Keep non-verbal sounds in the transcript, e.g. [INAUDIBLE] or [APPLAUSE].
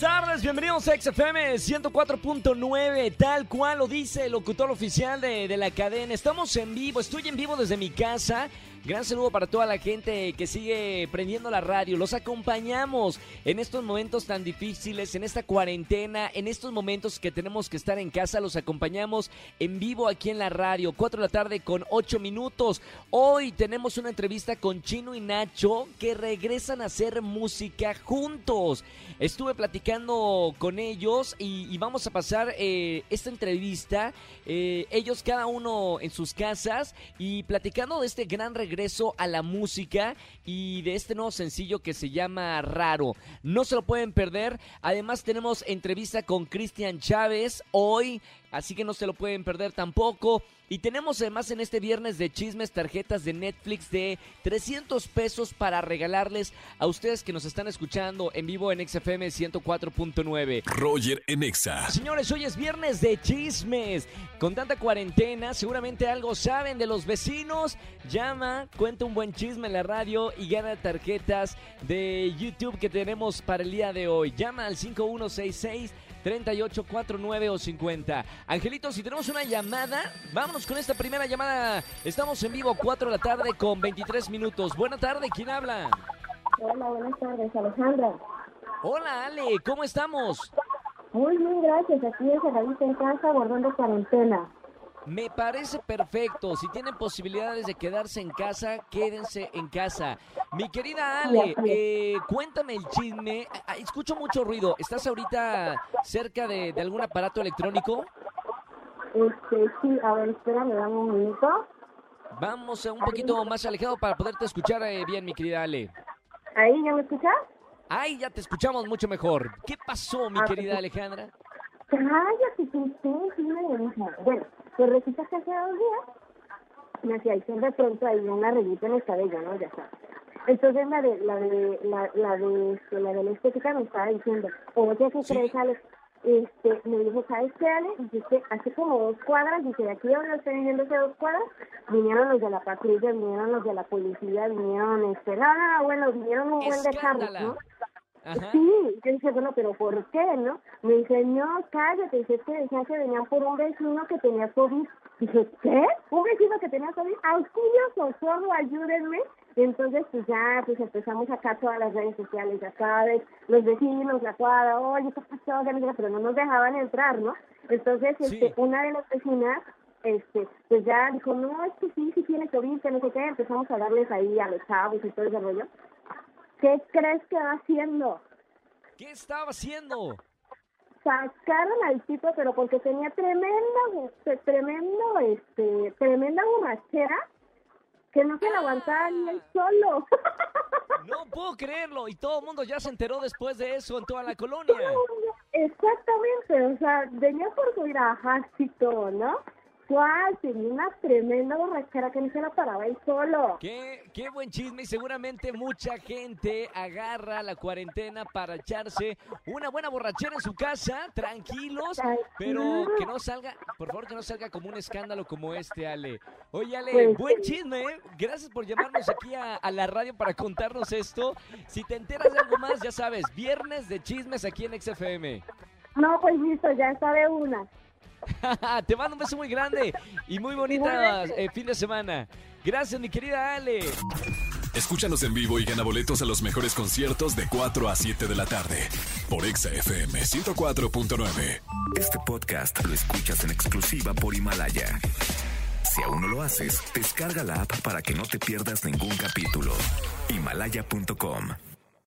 Tardes, bienvenidos a XFM 104.9, tal cual lo dice el locutor oficial de, de la cadena. Estamos en vivo, estoy en vivo desde mi casa. Gran saludo para toda la gente que sigue prendiendo la radio. Los acompañamos en estos momentos tan difíciles, en esta cuarentena, en estos momentos que tenemos que estar en casa. Los acompañamos en vivo aquí en la radio, 4 de la tarde con 8 minutos. Hoy tenemos una entrevista con Chino y Nacho que regresan a hacer música juntos. Estuve platicando con ellos y, vamos a pasar eh, esta entrevista, eh, ellos cada uno en sus casas y platicando de este gran regreso a la música y de este nuevo sencillo que se llama Raro. No se lo pueden perder. Además tenemos entrevista con Cristian Chávez hoy, así que no se lo pueden perder tampoco. Y tenemos además en este viernes de chismes tarjetas de Netflix de 300 pesos para regalarles a ustedes que nos están escuchando en vivo en XFM 104.9. Roger en Exa. Señores, hoy es viernes de chismes. Con tanta cuarentena, seguramente algo saben de los vecinos. Llama, cuenta un buen chisme en la radio y gana tarjetas de YouTube que tenemos para el día de hoy. Llama al 5166 38, 49 o 50. Angelito, si tenemos una llamada, vámonos con esta primera llamada. Estamos en vivo 4 de la tarde con 23 minutos. Buena tarde, ¿quién habla? Hola, buenas tardes, Alejandra. Hola, Ale, ¿cómo estamos? Muy bien, gracias. Aquí encerradita en casa, guardando cuarentena. Me parece perfecto. Si tienen posibilidades de quedarse en casa, quédense en casa. Mi querida Ale, eh, cuéntame el chisme. Ah, Escucho mucho ruido. ¿Estás ahorita cerca de, de algún aparato electrónico? Este, sí, a ver, espérame, dame un minuto. Vamos a un poquito más alejado para poderte escuchar eh, bien, mi querida Ale. ¿Ahí ya me escuchas? Ay, ya te escuchamos mucho mejor. ¿Qué pasó, mi Ah, querida sí. Alejandra? Cállate, lo mismo. Bueno, pues resulta que hace dos días me hacía hizo de pronto ahí una rayita en el cabello, ¿no? Ya sabes. Entonces la de, la de, la, la de, este, la de la estética me estaba diciendo, oye, ¿qué crees, Alex? Este, me dijo, ¿sabes qué, Ale? Dice, hace como dos cuadras, dice, de aquí donde estoy viviendo hace dos cuadras, vinieron los de la patrulla, vinieron los de la policía, vinieron, este, no, no, no, bueno, vinieron un buen de carros. ¿no? Ajá. Sí, yo dije, bueno, pero ¿por qué, no? Me dice, no, cállate, dice, es que decían que venían por un vecino que tenía COVID. Dije, ¿qué? ¿Un vecino que tenía COVID? ¡Auxilio, socorro, ayúdenme! Entonces, pues ya, pues empezamos acá todas las redes sociales, ya sabes, los vecinos, la cuadra, oye, ¿qué pasó? Pero no nos dejaban entrar, ¿no? Entonces, Sí. este, una de las vecinas, este, pues ya dijo, no, es que sí, sí tiene COVID, que no sé qué, empezamos a darles ahí a los chavos y todo ese rollo. ¿Qué crees que va haciendo? ¿Qué estaba haciendo? sacaron al tipo pero porque tenía tremenda este, tremendo este tremenda borrachera que no se la aguantaba ni él solo [LAUGHS] No puedo creerlo. Y todo el mundo ya se enteró después de eso en toda la colonia. exactamente o sea venía por su todo no cuál tenía una tremenda borrachera que no se la paraba él solo Qué, qué buen chisme y seguramente mucha gente agarra la cuarentena para echarse una buena borrachera en su casa, tranquilos, pero que no salga, por favor que no salga como un escándalo como este, Ale. Oye, Ale, Pues, buen chisme, ¿eh? gracias por llamarnos aquí a, a la radio para contarnos esto. Si te enteras de algo más, ya sabes, viernes de chismes aquí en XFM. no pues listo ya está de una [LAUGHS] Te mando un beso muy grande y muy bonita eh, fin de semana. Gracias, mi querida Ale. Escúchanos en vivo y gana boletos a los mejores conciertos de 4 a 7 de la tarde por Exa FM 104.9. Este podcast lo escuchas en exclusiva por Himalaya. Si aún no lo haces, descarga la app para que no te pierdas ningún capítulo. Himalaya.com